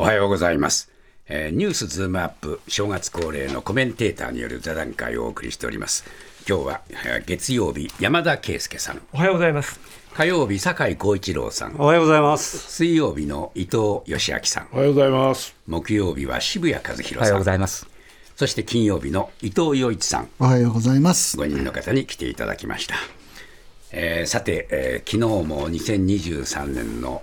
おはようございます、えー、ニュースズームアップ正月恒例のコメンテーターによる座談会をお送りしております。今日は月曜日山田圭介さん。おはようございます。火曜日酒井光一郎さん。おはようございます。水曜日の伊藤義明さん。おはようございます。木曜日は渋谷和弘さん。おはようございます。そして金曜日の伊藤洋一さん。おはようございます。5人の方に来ていただきましたえー、さて、えー、昨日も2023年の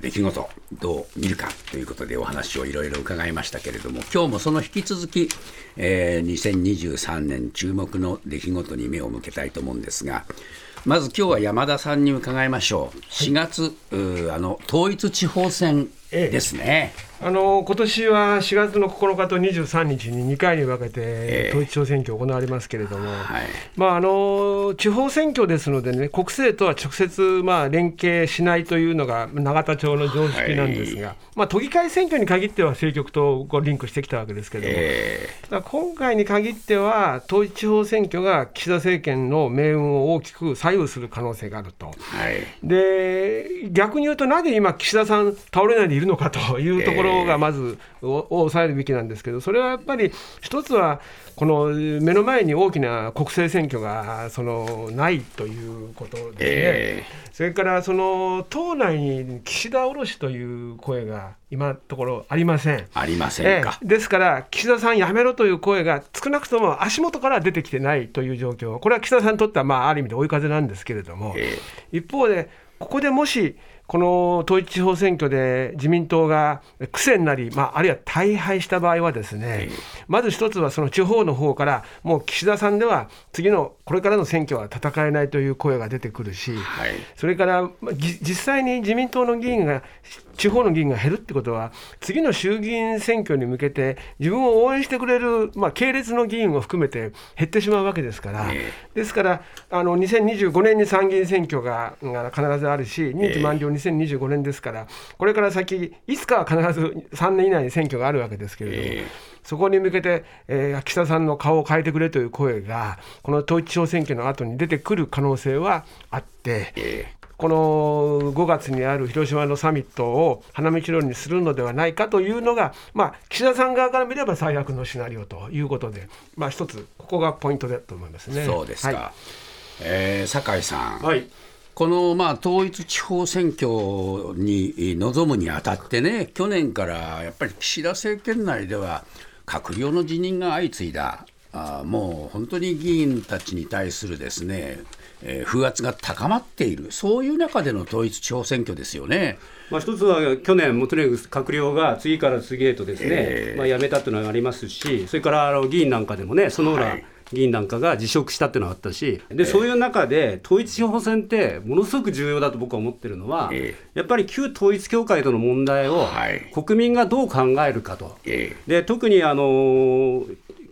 出来事、どう見るかということでお話をいろいろ伺いましたけれども、今日もその引き続き、えー、2023年注目の出来事に目を向けたいと思うんですが、まず今日は山田さんに伺いましょう。4月、あの統一地方選ですね。ええあの今年は4月の9日と23日に2回に分けて統一地方選挙行われますけれども、まあ、あの地方選挙ですのでね、国政とは直接、まあ、連携しないというのが永田町の常識なんですが、はい、まあ、都議会選挙に限っては政局とこうリンクしてきたわけですけれども、今回に限っては、統一地方選挙が岸田政権の命運を大きく左右する可能性があると、はい、で逆に言うと、なぜ今、岸田さん、倒れないでいるのかというところろがまずを抑えるべきなんですけど、それはやっぱり一つは、この目の前に大きな国政選挙がそのないということですね、えー、それからその党内に岸田卸という声が今のところありません。ありませんか、えー、ですから、岸田さんやめろという声が少なくとも足元から出てきてないという状況、これは岸田さんにとってはまあある意味で追い風なんですけれども、えー、一方で、ここでもしこの統一地方選挙で自民党が苦戦なり、まあ、あるいは大敗した場合は、ですね、まず一つはその地方の方から、もう岸田さんでは次のこれからの選挙は戦えないという声が出てくるし、はい、それから実際に自民党の議員が地方の議員が減るってことは、次の衆議院選挙に向けて、自分を応援してくれる、まあ、系列の議員を含めて減ってしまうわけですから、えー、ですからあの、2025年に参議院選挙が必ずあるし、任期満了2025年ですから、これから先、いつかは必ず3年以内に選挙があるわけですけれども。えーそこに向けて、えー、岸田さんの顔を変えてくれという声が、この統一地方選挙の後に出てくる可能性はあって、この5月にある広島のサミットを花道論にするのではないかというのが、まあ、岸田さん側から見れば最悪のシナリオということで、まあ、一つ、ここがポイントだと思いますね。そうですか、はい、えー、酒井さん、はい、このまあ統一地方選挙に臨むにあたってね、去年からやっぱり岸田政権内では、閣僚の辞任が相次いだ、あもう本当に議員たちに対するですねえー、風圧が高まっている、そういう中での統一地方選挙ですよね。まあ、一つは去年、もとにかく閣僚が次から次へとですね、えー、まあ、辞めたというのがありますし、それからあの議員なんかでもね、その裏、はい議員なんかが辞職したっていうのがあったし、で、そういう中で、統一地方選って、ものすごく重要だと僕は思ってるのは、やっぱり旧統一教会との問題を、国民がどう考えるかと、で特にあの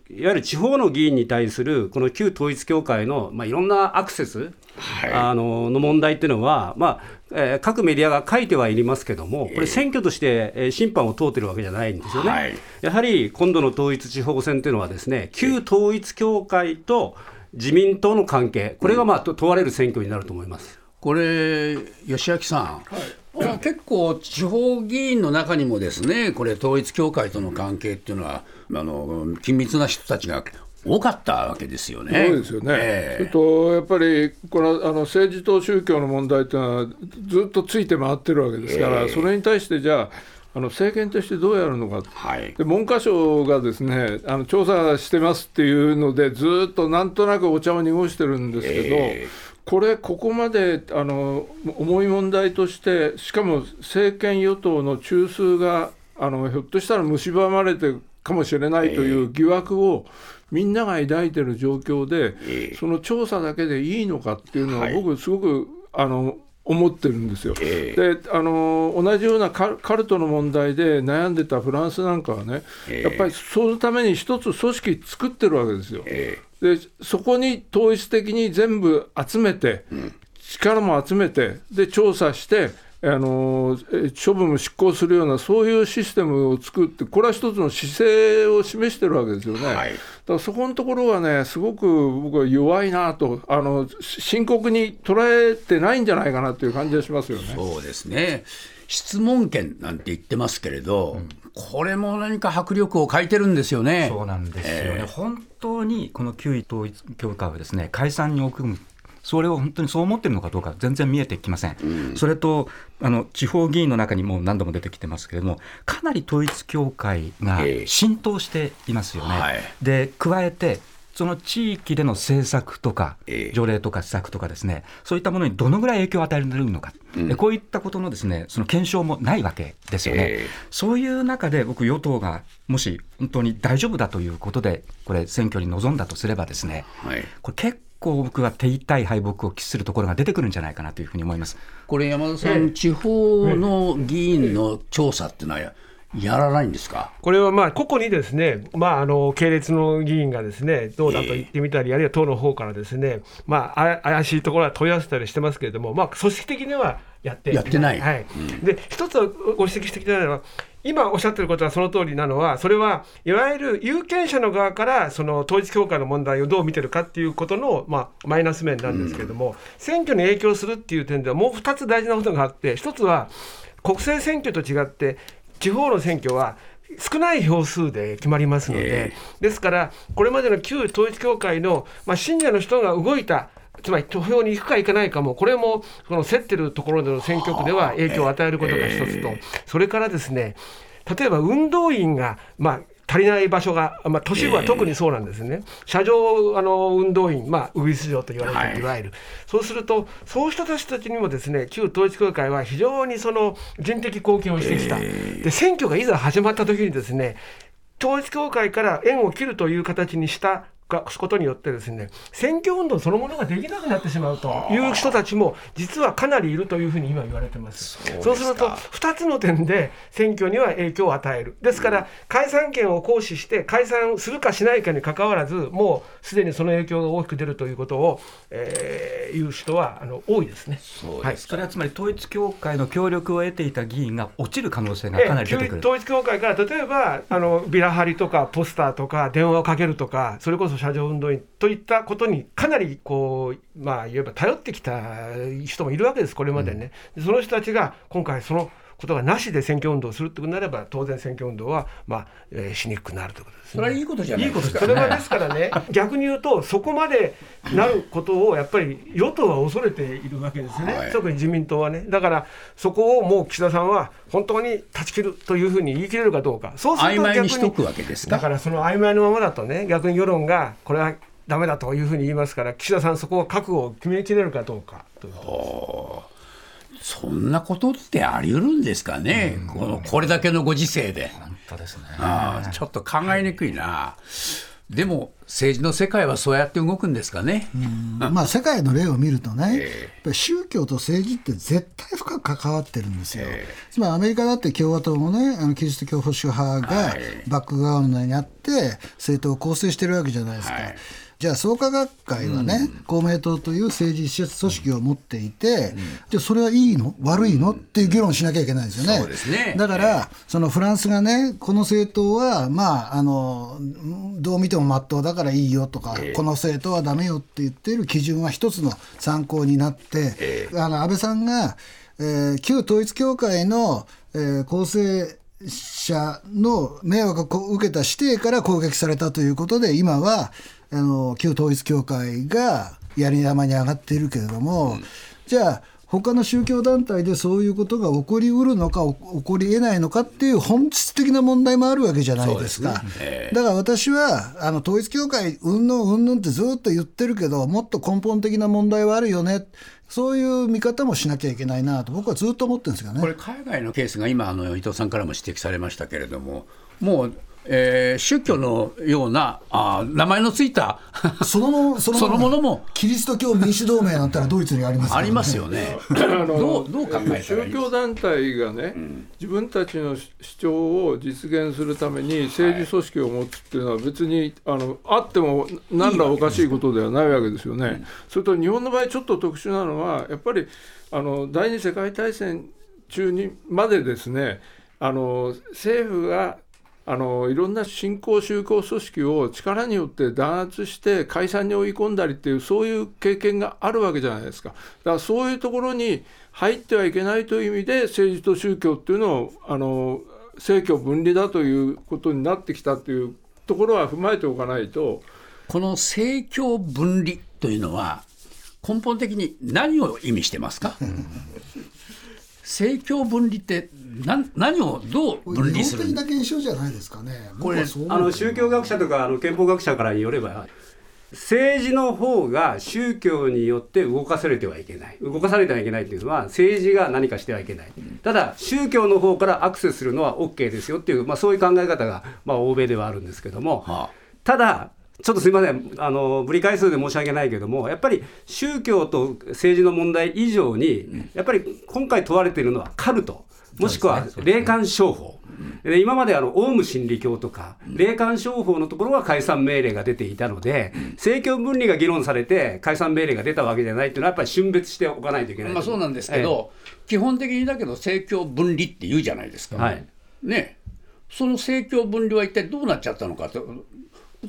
いわゆる地方の議員に対するこの旧統一教会の、まあ、いろんなアクセス、はい、あのの問題っていうのは、まあえー、各メディアが書いてはいりますけども、これ、選挙として、えー、審判を問うてるわけじゃないんですよね、はい、やはり今度の統一地方選というのは、ですね旧統一教会と自民党の関係、これが、まあ、問われる選挙になると思います。これ、吉明さん、はい。結構、地方議員の中にもですね、これ、統一教会との関係っていうのは、あの緊密な人たちが多かったわけですよね。そうですよね。えー、とやっぱりこのあの政治と宗教の問題っていうのはずっとついて回ってるわけですから、えー、それに対してじゃああの政権としてどうやるのか、はい、で文科省がですねあの調査してますっていうのでずっとなんとなくお茶を濁してるんですけど。えーこれ、ここまであの重い問題として、しかも政権与党の中枢があのひょっとしたら蝕まれてるかもしれないという疑惑をみんなが抱いてる状況で、その調査だけでいいのかっていうのは、僕、すごくあの思ってるんですよ。であの同じようなカルトの問題で悩んでたフランスなんかはね、やっぱりそのために一つ組織作ってるわけですよ。でそこに統一的に全部集めて、力も集めてで調査してあの処分も執行するようなそういうシステムを作ってこれは一つの姿勢を示してるわけですよね。はい、だからそこのところはねすごく僕は弱いなとあの深刻に捉えてないんじゃないかなという感じがしますよね。そうですね質問権なんて言ってますけれど、うん、これも何か迫力を欠いてるんですよね。そうなんですよね、えー、本当にこの旧統一教会はですね解散に送るそれを本当にそう思ってるのかどうか全然見えてきません、うん、それとあの地方議員の中にも何度も出てきてますけれどもかなり統一教会が浸透していますよね。えーはい、で加えてその地域での政策とか、条例とか施策とかですね、そういったものにどのぐらい影響を与えるのか、うん、こういったことのですねその検証もないわけですよね、えー、そういう中で僕、与党がもし本当に大丈夫だということで、これ、選挙に臨んだとすればですね、はい、これ結構僕は手痛い敗北を喫するところが出てくるんじゃないかなというふうに思います。これ、山田さん、えー、地方の議員の調査っていうのは、やらないんですか？これはまあ個々にですね、まあ、あの系列の議員がですねどうだと言ってみたり、えー、あるいは党の方からですね、まあ、怪しいところは問い合わせたりしてますけれども、まあ、組織的にはやってやってない、はい。うん、で一つご指摘してきたのは、今おっしゃってることはその通りなのは、それはいわゆる有権者の側からその統一教会の問題をどう見てるかっていうことの、まあ、マイナス面なんですけれども、うん、選挙に影響するっていう点では、もう2つ大事なことがあって、1つは国政選挙と違って、地方の選挙は少ない票数で決まりますので、えー、ですから、これまでの旧統一教会の、まあ、信者の人が動いた、つまり投票に行くか行かないかも、これもこの競ってるところでの選挙区では影響を与えることが一つと、それからですね、例えば運動員が、まあ、足りない場所が、まあ、都市部は特にそうなんですね、車上あの運動員、まあ、ウグイス嬢と言われる、い、わゆる、そうすると、そうした人たちにもですね旧統一教会は非常にその人的貢献をしてきた、で選挙がいざ始まった時にですね統一教会から縁を切るという形にしたがことによってですね選挙運動そのものができなくなってしまうという人たちも実はかなりいるというふうに今言われてます。そうすると2つの点で選挙には影響を与える。ですから解散権を行使して解散するかしないかにかかわらずもうすでにその影響が大きく出るということを、えー、言う人はあの多いですね。そうはい、それはつまり統一教会の協力を得ていた議員が落ちる可能性がかなり出てくる、統一教会から例えばあのビラ貼りとかポスターとか電話をかけるとかそれこそ車上運動員といったことにかなりこうまあいわば頼ってきた人もいるわけですこれまでね、うん、その人たちが今回そのことがなしで選挙運動をするとなれば当然選挙運動は、まあえー、しにくくなるということです、ね、それはいいことじゃないですか、それはですからね 逆に言うとそこまでなることをやっぱり与党は恐れているわけですね、はい、特に自民党はね。だからそこをもう岸田さんは本当に断ち切るというふうに言い切れるかどうか。そうすると逆にだからその曖昧のままだとね逆に世論がこれはだめだというふうに言いますから岸田さんそこは覚悟を決めきれるかどうかということです。そんなことってあり得るんですかね、このこれだけのご時世で。本当ですねあちょっと考えにくいな。でも政治の世界はそうやって動くんですかね？まあ世界の例を見るとね、えー、宗教と政治って絶対深く関わってるんですよ。えー、つまりアメリカだって共和党もね、あのキリスト教保守派がバックグラウンドにあって政党を構成してるわけじゃないですか。はいじゃあ創価学会はね、うん、公明党という政治施設組織を持っていて、うん、じゃあそれはいいの？悪いの？っていう議論しなきゃいけないですよね。そうですね。だから、そのフランスがね、この政党は、まあ、あのどう見てもまっとうだからいいよとか、えー、この政党はだめよって言っている基準は一つの参考になって、えー、あの安倍さんが、えー、旧統一教会の、えー、構成者の迷惑を受けた指定から攻撃されたということで、今はあの旧統一教会がやり玉に上がっているけれども、うん、じゃあ他の宗教団体でそういうことが起こりうるのか起こりえないのかっていう本質的な問題もあるわけじゃないですか。すねえー、だから私はあの統一教会うんぬんうんぬんってずっと言ってるけどもっと根本的な問題はあるよね。そういう見方もしなきゃいけないなと僕はずっと思ってるんですよね。これ海外のケースが今あの伊藤さんからも指摘されましたけれどももうえー、宗教のようなあ名前のついた そのそのものもキリスト教民主同盟なんたらドイツにあります、ね、ありますよね。どうどう考え宗教団体がね、うん、自分たちの主張を実現するために政治組織を持つっていうのは別にあのあっても何らおかしいことではないわけですよね。いいそれと日本の場合ちょっと特殊なのはやっぱりあの第二次世界大戦中にまでですねあの政府があのいろんな新興宗教組織を力によって弾圧して解散に追い込んだりっていうそういう経験があるわけじゃないですか。だからそういうところに入ってはいけないという意味で政治と宗教っていうのをあの政教分離だということになってきたというところは踏まえておかないと。この政教分離というのは根本的に何を意味してますか？政教分離って何何をどう分離する？日本的な現象じゃないですかね。これあの宗教学者とかあの憲法学者からよれば政治の方が宗教によって動かされてはいけない。動かされてはいけないっていうのは政治が何かしてはいけない。ただ宗教の方からアクセスするのは OK ですよっていう、まあ、そういう考え方が、まあ、欧米ではあるんですけども、はあ、ただちょっとすみません。あのぶり返すで申し訳ないけどもやっぱり宗教と政治の問題以上にやっぱり今回問われているのはカルトもしくは霊感商法。で今まであのオウム真理教とか、霊感商法のところは解散命令が出ていたので、政教分離が議論されて、解散命令が出たわけじゃないっていうのは、やっぱり峻別しておかないといけない。まあそうなんですけど、ええ、基本的にだけど、政教分離って言うじゃないですか、はい、ね、その政教分離は一体どうなっちゃったのかと、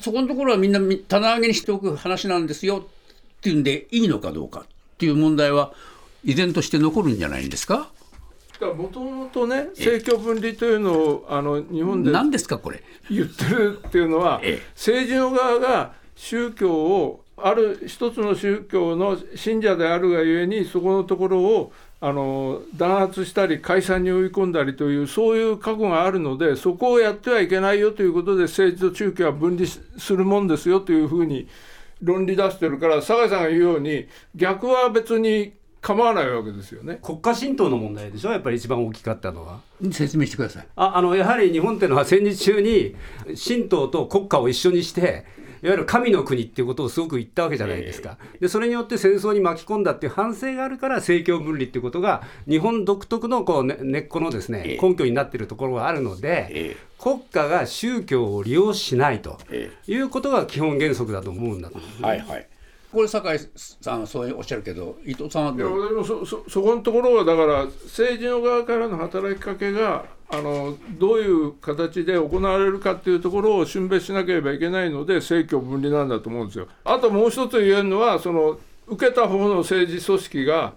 そこのところはみんな棚上げにしておく話なんですよっていうんで、いいのかどうかっていう問題は、依然として残るんじゃないんですか？もともとね政教分離というのをあの日本で何ですかこれ？言ってるっていうのは政治の側が宗教をある一つの宗教の信者であるがゆえにそこのところをあの弾圧したり解散に追い込んだりというそういう過去があるのでそこをやってはいけないよということで政治と宗教は分離するもんですよというふうに論理出してるから酒井さんが言うように逆は別に構わないわけですよね。国家神道の問題でしょやっぱり一番大きかったのは。説明してください。ああのやはり日本っていうのは戦時中に神道と国家を一緒にしていわゆる神の国っていうことをすごく言ったわけじゃないですか。でそれによって戦争に巻き込んだっていう反省があるから政教分離っていうことが日本独特のこう、ね、根っこのですね根拠になっているところがあるので、国家が宗教を利用しないということが基本原則だと思うんだと思う、はいはい。これ酒井さんはそうおっしゃるけど伊藤さんはどう？いやそそそこのところはだから政治の側からの働きかけがあのどういう形で行われるかっていうところを峻別しなければいけないので政教分離なんだと思うんですよ。あともう一つ言えるのはその受けた方の政治組織が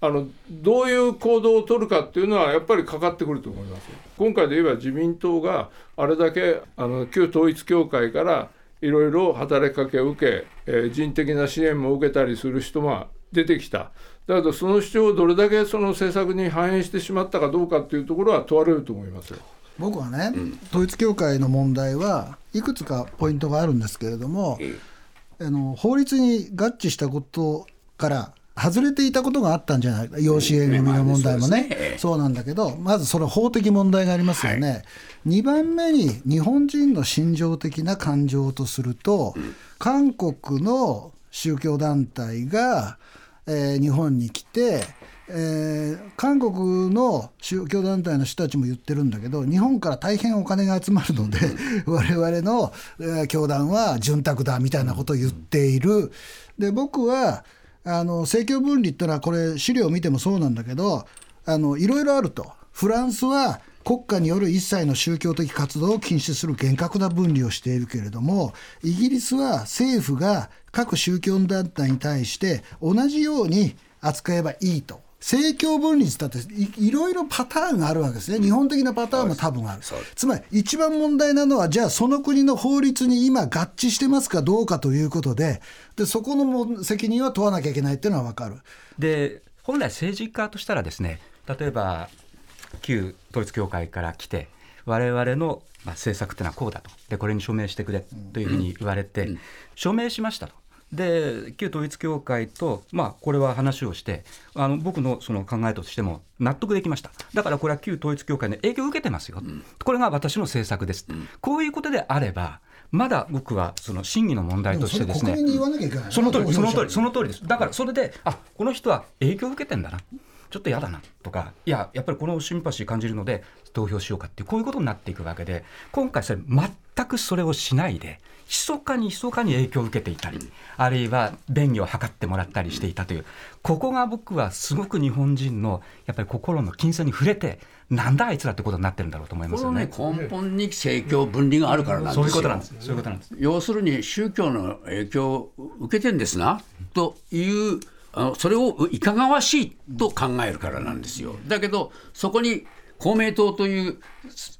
あのどういう行動を取るかっていうのはやっぱりかかってくると思います。今回で言えば自民党があれだけあの旧統一教会からいろいろ働きかけを受け、えー、人的な支援も受けたりする人が出てきた。だけどその主張をどれだけその政策に反映してしまったかどうかっていうところは問われると思いますよ。僕はね、うん、統一教会の問題はいくつかポイントがあるんですけれども、あの法律に合致したことから外れていたことがあったんじゃないか、養子縁組の問題もね、そうなんだけど、まずそれ、法的問題がありますよね、はい、2番目に日本人の心情的な感情とすると、韓国の宗教団体が、えー、日本に来て、えー、韓国の宗教団体の人たちも言ってるんだけど日本から大変お金が集まるので 我々の、えー、教団は潤沢だみたいなことを言っている。で僕はあの政教分離ってのはこれ資料を見てもそうなんだけどあのいろいろあると。フランスは国家による一切の宗教的活動を禁止する厳格な分離をしているけれどもイギリスは政府が各宗教団体に対して同じように扱えばいいと。政教分離だっていろいろパターンがあるわけですね、日本的なパターンも多分ある、つまり一番問題なのは、じゃあ、その国の法律に今、合致してますかどうかということで、でそこの責任は問わなきゃいけないっていうのは分かる。で本来、政治家としたら、ですね例えば旧統一教会から来て、我々の政策っていうのはこうだと。で、これに署名してくれというふうに言われて、署名しましたと。で旧統一教会と、まあ、これは話をしてあの僕のその考えとしても納得できました。だからこれは旧統一教会の影響を受けてますよ、うん、これが私の政策です、うん、こういうことであればまだ僕はその真偽の問題としてですね、その通り、その通り、その通りです。だからそれで、あこの人は影響を受けてんだな。ちょっと嫌だな。とか、いや、やっぱりこのシンパシー感じるので投票しようかっていう、こういうことになっていくわけで、今回、それ、全全くそれをしないで、密かに密かに影響を受けていたり、あるいは便宜を図ってもらったりしていたという、ここが僕はすごく日本人のやっぱり心の金銭に触れて、なんだあいつらってことになってるんだろうと思いますよね。こ根本に政教分離があるからなんですよ。そういうことなんです。そういうことなんです。要するに宗教の影響を受けてんですなというあのそれをいかがわしいと考えるからなんですよ。だけどそこに公明党という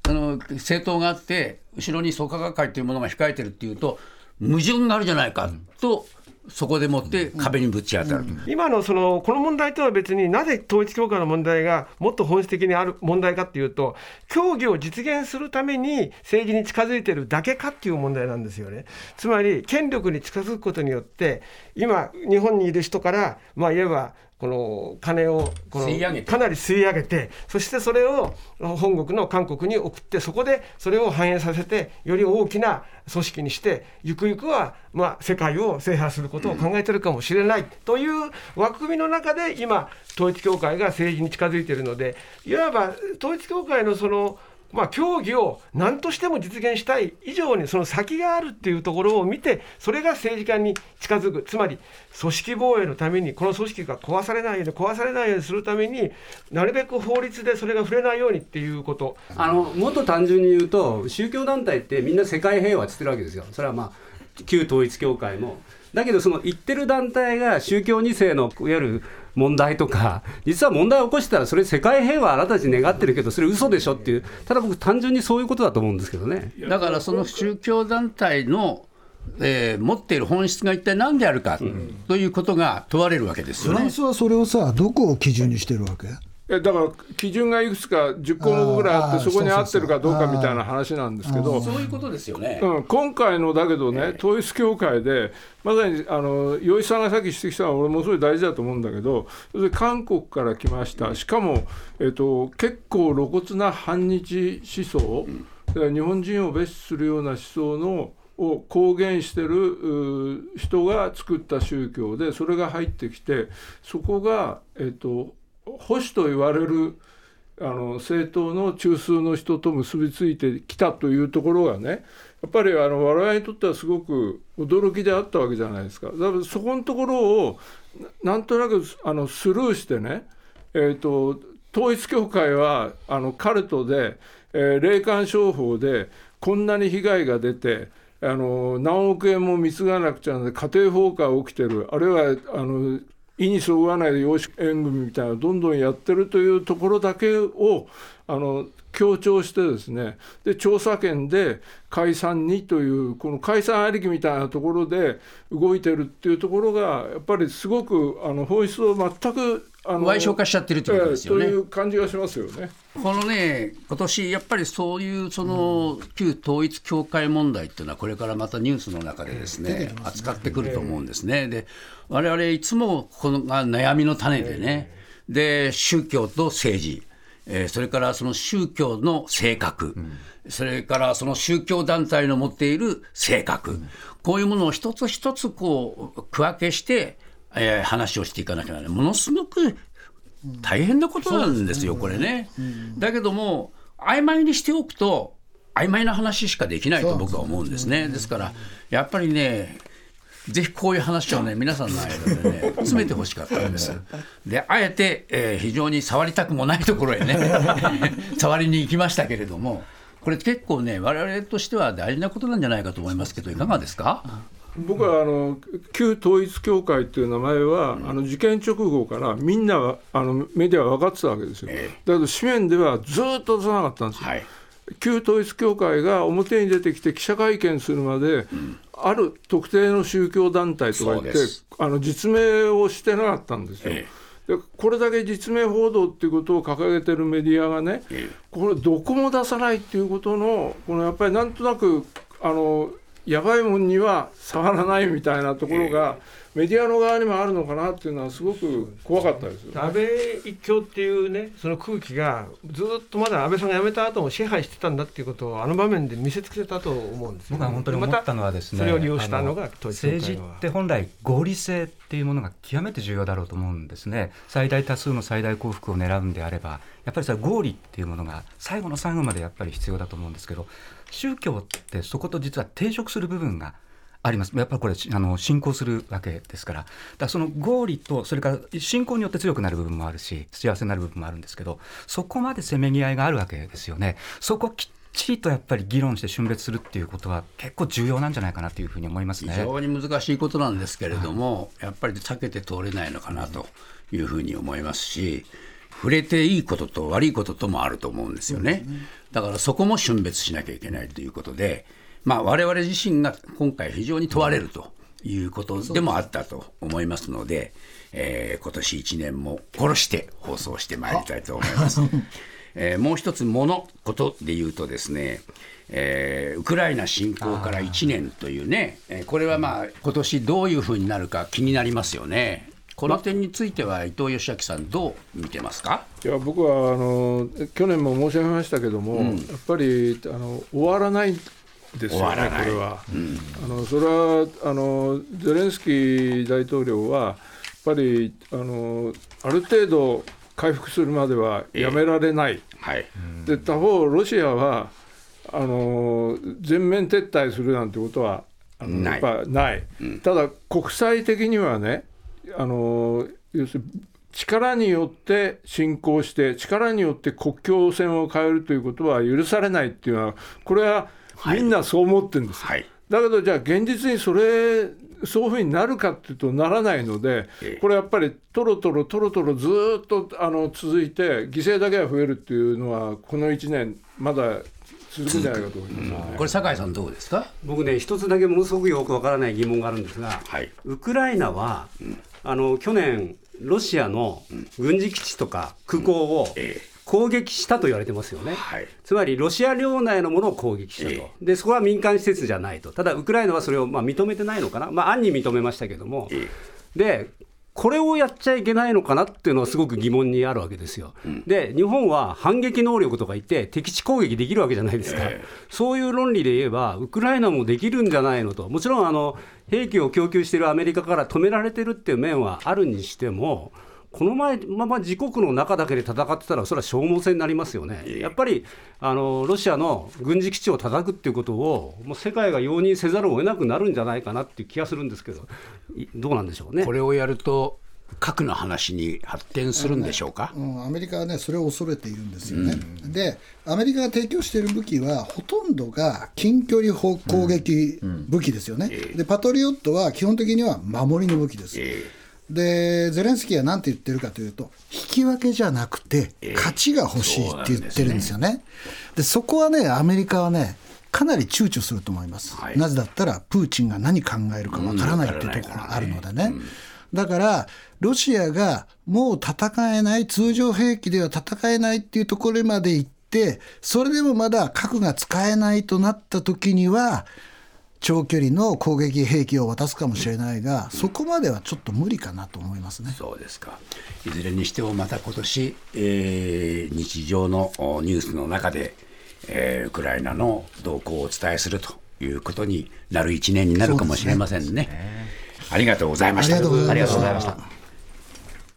あの政党があって後ろに創価学会というものが控えてるっていうと矛盾があるじゃないかと。そこでもって壁にぶち当たる、うんうん、今のそのこの問題とは別になぜ統一教会の問題がもっと本質的にある問題かっていうと教義を実現するために政治に近づいてるだけかっていう問題なんですよねつまり権力に近づくことによって今日本にいる人からまあいわばこの金をこのかなり吸い上げて、そしてそれを本国の韓国に送って、そこでそれを反映させて、より大きな組織にして、ゆくゆくはまあ世界を制覇することを考えてるかもしれないという枠組みの中で、今、統一教会が政治に近づいているので、いわば統一教会のそのまあ、協議を何としても実現したい以上にその先があるっていうところを見てそれが政治家に近づく。つまり組織防衛のためにこの組織が壊されないように壊されないようにするためになるべく法律でそれが触れないようにっていうこと。あのもっと単純に言うと宗教団体ってみんな世界平和って言ってるわけですよ。それはまあ旧統一教会も。だけどその言ってる団体が宗教2世のいわゆる問題とか、実は問題を起こしたら、それ世界平和あなたたち願ってるけど、それ嘘でしょっていう、ただ僕、単純にそういうことだと思うんですけどね。だからその宗教団体のえー、持っている本質が一体何であるか、ということが問われるわけですよ、ね、フランスはそれをさ、どこを基準にしてるわけ？えだから基準がいくつか10項目ぐらいあってそこに合ってるかどうかみたいな話なんですけどそういうことですよね、うん、今回のだけどね、統一教会でまさにあの余一さんがさっき指摘したのは俺もすごい大事だと思うんだけど韓国から来ました。しかも、えっと、結構露骨な反日思想、だから日本人を蔑視するような思想のを公言してる人が作った宗教でそれが入ってきてそこが、えっと、保守と言われるあの政党の中枢の人と結びついてきたというところがねやっぱりあの我々にとってはすごく驚きであったわけじゃないですか。だからそこのところをなんとなくあのスルーしてね、えーと、統一教会はあのカルトで、えー、霊感商法でこんなに被害が出てあの何億円も貢がなくちゃな家庭崩壊起きてるあるいはあの意にそぐわない養子縁組みたいなどんどんやってるというところだけをあの強調してですね。で調査権で解散にというこの解散ありきみたいなところで動いてるっていうところがやっぱりすごくあの本質を全くあの賠償化しちゃってるってことですよね、えー、という感じがしますよね。このね、今年やっぱりそういうその旧統一教会問題っていうのは、これからまたニュースの中でですね、扱ってくると思うんですね。で、我々いつもこのが悩みの種でね、で宗教と政治、えー、それからその宗教の性格、それからその宗教団体の持っている性格、こういうものを一つ一つこう区分けして、えー、話をしていかなきゃならない。ものすごく大変なことなんですよ、これね。だけども、曖昧にしておくと、曖昧な話しかできないと僕は思うんですね。ですから、やっぱりね、ぜひこういう話をね、皆さんの間でね、詰めてほしかったんです。で、あえて、えー、非常に触りたくもないところへね、触りに行きましたけれども、これ結構ね、我々としては大事なことなんじゃないかと思いますけど、いかがですか？僕はあの旧統一教会という名前は、うん、あの事件直後からみんなあのメディアは分かってたわけですよ、えー、だけど紙面ではずっと出さなかったんですよ、はい、旧統一教会が表に出てきて記者会見するまで、うん、ある特定の宗教団体とか言ってあの実名をしてなかったんですよ。えーでこれだけ実名報道っていうことを掲げてるメディアがね、これ、どこも出さないっていうことの、このやっぱりなんとなく、あのやばいもんには触らないみたいなところが、メディアの側にもあるのかなっていうのはすごく怖かったです。よ、ね、安倍一強っていうねその空気がずっとまだ安倍さんが辞めた後も支配してたんだっていうことをあの場面で見せつけたと思うんです僕は本当に思ったのはですね、それを利用したのが政治って本来合理性っていうものが極めて重要だろうと思うんですね。最大多数の最大幸福を狙うんであればやっぱりそれ合理っていうものが最後の最後までやっぱり必要だと思うんですけど宗教ってそこと実は抵触する部分があります。やっぱりこれあの信仰するわけですから。だからその合理とそれから信仰によって強くなる部分もあるし幸せになる部分もあるんですけどそこまでせめぎ合いがあるわけですよね。そこきっちりとやっぱり議論して峻別するっていうことは結構重要なんじゃないかなというふうに思いますね。非常に難しいことなんですけれども、はい、やっぱり避けて通れないのかなというふうに思いますし触れていいことと悪いことともあると思うんですよね。だからそこも峻別しなきゃいけないということで、まあ、我々自身が今回非常に問われるということでもあったと思いますので、えー、今年1年も殺して放送してまいりたいと思います。えー、もう一つ、もの、ことで言うとですね、えー、ウクライナ侵攻から1年というね、えー、これはまあ今年どういうふうになるか気になりますよね。この点については伊藤義明さん、どう見てますか？いや僕はあの去年も申し上げましたけども、うん、やっぱりあの終わらないですよね、これは。うん、あのそれはあのゼレンスキー大統領は、やっぱりあのある程度回復するまではやめられない、えー、はい、で他方、ロシアはあの全面撤退するなんてことはあのやっぱない、うん、ただ、国際的にはね、あの要するに力によって侵攻して、力によって国境線を変えるということは許されないっていうのは、これはみんなそう思ってるんです、はい、だけどじゃあ現実にそれそういうふうになるかっていうとならないので、これやっぱりとろとろとろとろずっとあの続いて犠牲だけが増えるっていうのはこの1年まだ続くんじゃないかと思います、ね。うん、これ酒井さんどうですか？僕ね一つだけものすごくよくわからない疑問があるんですが、はい、ウクライナは、うん、あの去年ロシアの軍事基地とか空港を、ええ。攻撃したと言われてますよね、はい、つまりロシア領内のものを攻撃したと、えー、でそこは民間施設じゃないと、ただウクライナはそれをまあ認めてないのかな、まあ、暗に認めましたけども、えー、でこれをやっちゃいけないのかなっていうのはすごく疑問にあるわけですよ。うん、で、日本は反撃能力とか言って、敵地攻撃できるわけじゃないですか、えー、そういう論理で言えば、ウクライナもできるんじゃないのと、もちろんあの兵器を供給しているアメリカから止められてるっていう面はあるにしても、この前まま自国の中だけで戦ってたら、それは消耗戦になりますよね、やっぱりあのロシアの軍事基地を叩くっていうことを、もう世界が容認せざるを得なくなるんじゃないかなっていう気がするんですけど、どうなんでしょうね。これをやると核の話に発展するんでしょうか、ねうん、アメリカはね、それを恐れているんですよね、うん、で、アメリカが提供している武器は、ほとんどが近距離攻撃武器ですよね、うん、でパトリオットは基本的には守りの武器です。えーでゼレンスキーは何て言ってるかというと、引き分けじゃなくて、勝ちが欲しいって言ってるんですよね。で、そこはね、アメリカはね、かなり躊躇すると思います、はい、なぜだったら、プーチンが何考えるかわからないっていうところがあるのでね。だから、ロシアがもう戦えない、通常兵器では戦えないっていうところまで行って、それでもまだ核が使えないとなった時には、長距離の攻撃兵器を渡すかもしれないが、そこまではちょっと無理かなと思いますねそうですか、いずれにしてもまた今年、えー、日常のニュースの中で、えー、ウクライナの動向をお伝えするということになる1年になるかもしれませんね。ねありがとうございました。ありがとうございました。